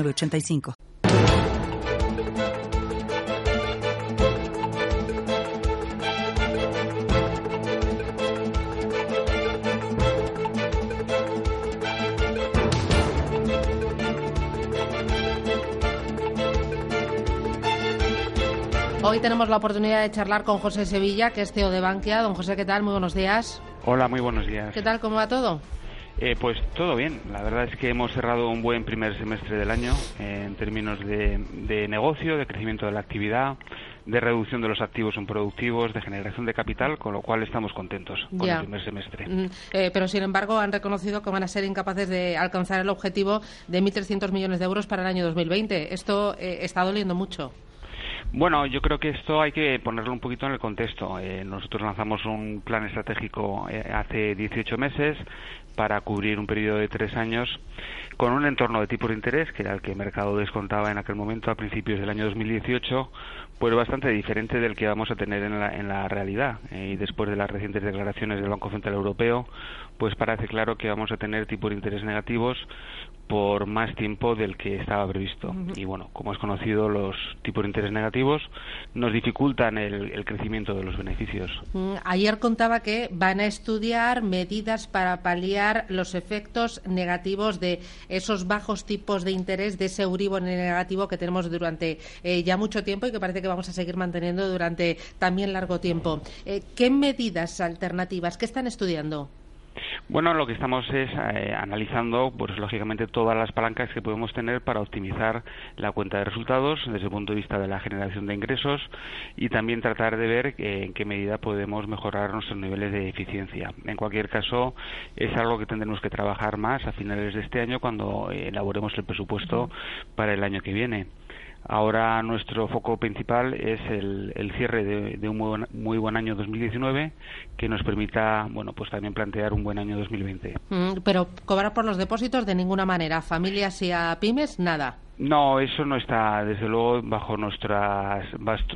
85 Hoy tenemos la oportunidad de charlar con José Sevilla, que es CEO de Bankia. Don José, ¿qué tal? Muy buenos días. Hola, muy buenos días. ¿Qué tal? ¿Cómo va todo? Eh, pues todo bien. La verdad es que hemos cerrado un buen primer semestre del año eh, en términos de, negocio, de crecimiento de la actividad, de reducción de los activos improductivos, de generación de capital, con lo cual estamos contentos con el primer semestre. Mm, eh, pero, sin embargo, han reconocido que van a ser incapaces de alcanzar el objetivo de 1.300 millones de euros para el año 2020. Esto está doliendo mucho. Bueno, yo creo que esto hay que ponerlo un poquito en el contexto. Eh, nosotros lanzamos un plan estratégico eh, hace 18 meses para cubrir un periodo de tres años con un entorno de tipo de interés, que era el que el mercado descontaba en aquel momento a principios del año 2018, pues bastante diferente del que vamos a tener en la, en la realidad. Eh, y después de las recientes declaraciones del Banco Central Europeo, pues parece claro que vamos a tener tipos de interés negativos por más tiempo del que estaba previsto. Y bueno, como es conocido, los tipos de interés negativos nos dificultan el, crecimiento de los beneficios. Mm, ayer contaba que van a estudiar medidas para paliar los efectos negativos de esos bajos tipos de interés, de ese Euribor negativo que tenemos durante eh, ya mucho tiempo y que parece que vamos a seguir manteniendo durante también largo tiempo. Eh, ¿Qué medidas alternativas? ¿Qué están estudiando? Bueno, lo que estamos es eh, analizando, pues lógicamente, todas las palancas que podemos tener para optimizar la cuenta de resultados desde el punto de vista de la generación de ingresos y también tratar de ver en qué medida podemos mejorar nuestros niveles de eficiencia. En cualquier caso, es algo que tendremos que trabajar más a finales de este año cuando eh, elaboremos el presupuesto para el año que viene. Ahora nuestro foco principal es el, cierre de, un muy buen, muy buen, año 2019 que nos permita, bueno, pues también plantear un buen año 2020. Mm, pero cobrar por los depósitos de ninguna manera, familias y a pymes, nada. No, eso no está, desde luego, bajo nuestras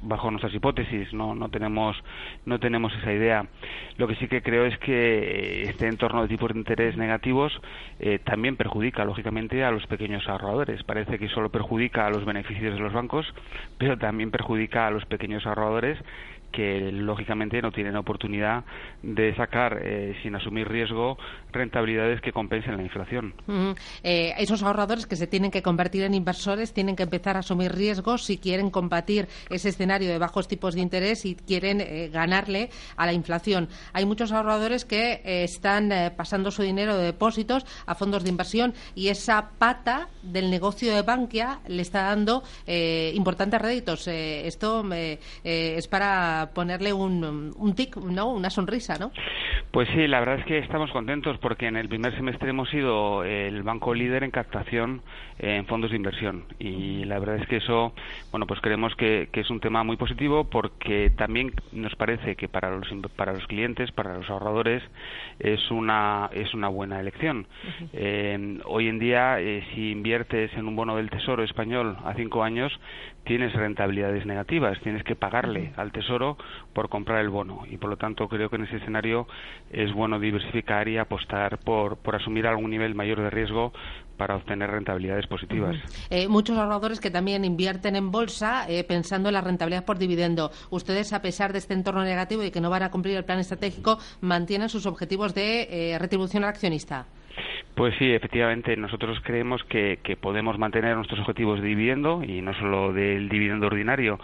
bajo nuestras hipótesis. No, no tenemos no tenemos esa idea. Lo que sí que creo es que este entorno de tipos de interés negativos eh, también perjudica, lógicamente, a los pequeños ahorradores. Parece que solo perjudica a los beneficios de los bancos, pero también perjudica a los pequeños ahorradores que lógicamente no tienen oportunidad de sacar eh, sin asumir riesgo rentabilidades que compensen la inflación. Eh, esos ahorradores que se tienen que convertir en inversores tienen que empezar a asumir riesgos si quieren combatir ese escenario de bajos tipos de interés y quieren eh, ganarle a la inflación. Hay muchos ahorradores que están pasando su dinero de depósitos a fondos de inversión y esa pata del negocio de Bankia le está dando importantes réditos. esto es para ponerle un, un tic, ¿no? Una sonrisa, ¿no? Pues sí, la verdad es que estamos contentos porque en el primer semestre hemos sido el banco líder en captación en fondos de inversión y la verdad es que eso, bueno, pues creemos que, es un tema muy positivo porque también nos parece que para los para los clientes, para los ahorradores es una es una buena elección. Eh, hoy en día, eh, si inviertes en un bono del Tesoro español a cinco años, tienes rentabilidades negativas, tienes que pagarle al Tesoro por comprar el bono y por lo tanto creo que en ese escenario es bueno diversificar y apostar por, por asumir algún nivel mayor de riesgo para obtener rentabilidades positivas. Eh, muchos ahorradores que también invierten en bolsa eh, pensando en la rentabilidad por dividendo. Ustedes, a pesar de este entorno negativo y que no van a cumplir el plan estratégico, mantienen sus objetivos de eh, retribución al accionista. Pues sí, efectivamente, nosotros creemos que, podemos mantener nuestros objetivos de dividendo y no solo del dividendo ordinario,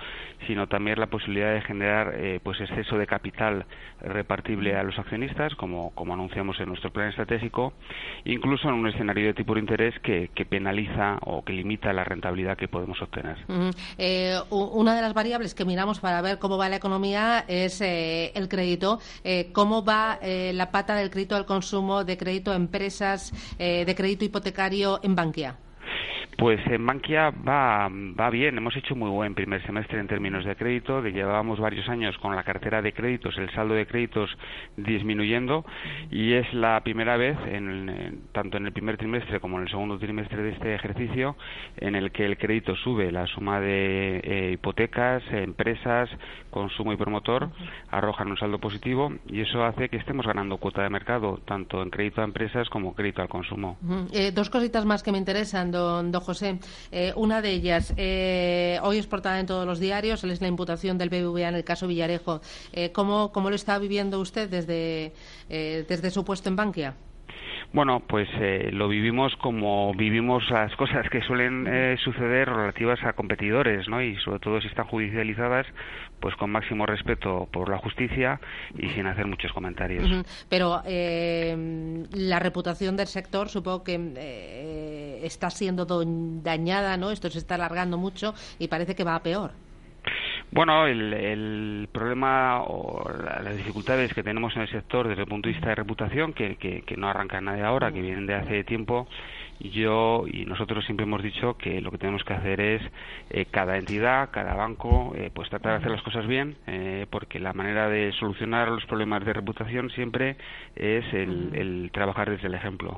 sino también la posibilidad de generar eh, pues exceso de capital repartible a los accionistas, como, como anunciamos en nuestro plan estratégico, incluso en un escenario de tipo de interés que, penaliza o que limita la rentabilidad que podemos obtener. Eh, una de las variables que miramos para ver cómo va la economía es eh, el crédito. ¿Cómo va la pata del crédito al consumo, de crédito a empresas? Eh, de crédito hipotecario en Bankia? Pues en Bankia va, va bien, hemos hecho muy buen primer semestre en términos de crédito, de llevábamos varios años con la cartera de créditos, el saldo de créditos disminuyendo y es la primera vez, en, tanto en el primer trimestre como en el segundo trimestre de este ejercicio, en el que el crédito sube, la suma de eh, hipotecas, empresas, consumo y promotor arrojan un saldo positivo y eso hace que estemos ganando cuota de mercado, tanto en crédito a empresas como crédito al consumo. Eh, dos cositas más que me interesan, don, don José. Eh, una de ellas, eh, hoy es portada en todos los diarios, es la imputación del BBVA en el caso Villarejo. Eh, ¿cómo, ¿Cómo lo está viviendo usted desde, desde su puesto en Bankia? Bueno, pues eh, lo vivimos como vivimos las cosas que suelen eh, suceder relativas a competidores, ¿no? Y sobre todo si están judicializadas, pues con máximo respeto por la justicia y sin hacer muchos comentarios. Pero eh, la reputación del sector supongo que está siendo dañada, ¿no? Esto se está alargando mucho y parece que va a peor. Bueno, el, problema o las dificultades que tenemos en el sector desde el punto de vista de reputación, que, que, que no arrancan nadie ahora, que vienen de hace tiempo, yo y nosotros siempre hemos dicho que lo que tenemos que hacer es eh, cada entidad, cada banco, eh, pues tratar de hacer las cosas bien, eh, porque la manera de solucionar los problemas de reputación siempre es el, trabajar desde el ejemplo.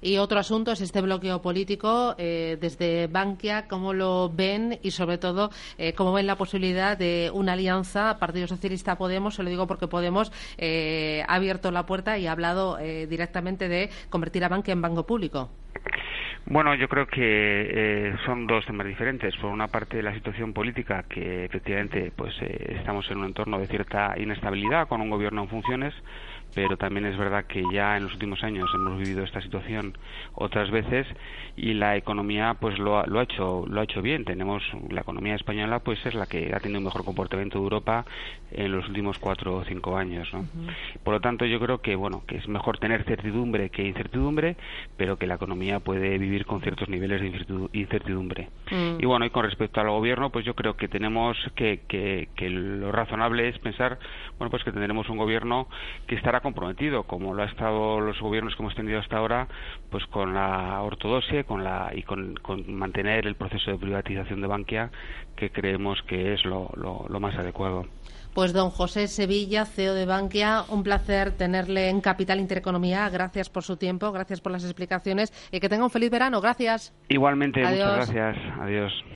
Y otro asunto es este bloqueo político desde Bankia, cómo lo ven y sobre todo cómo ven la posibilidad de una alianza Partido Socialista Podemos. Se lo digo porque Podemos ha abierto la puerta y ha hablado directamente de convertir a Bankia en banco público. Bueno, yo creo que eh, son dos temas diferentes. Por una parte, la situación política, que efectivamente pues eh, estamos en un entorno de cierta inestabilidad con un gobierno en funciones, pero también es verdad que ya en los últimos años hemos vivido esta situación otras veces y la economía pues lo, lo ha hecho lo ha hecho bien tenemos la economía española pues es la que ha tenido un mejor comportamiento de Europa en los últimos cuatro o cinco años ¿no? por lo tanto yo creo que bueno que es mejor tener certidumbre que incertidumbre pero que la economía puede vivir con ciertos niveles de incertidumbre mm. y bueno y con respecto al gobierno pues yo creo que tenemos que, que, que lo razonable es pensar bueno pues que tendremos un gobierno que estará comprometido, como lo ha estado los gobiernos que hemos tenido hasta ahora, pues con la ortodoxia con la, y con, mantener el proceso de privatización de Bankia, que creemos que es lo, lo, más adecuado. Pues don José Sevilla, CEO de Bankia, un placer tenerle en Capital Intereconomía. Gracias por su tiempo, gracias por las explicaciones y que tenga un feliz verano. Gracias. Igualmente, muchas gracias. Adiós.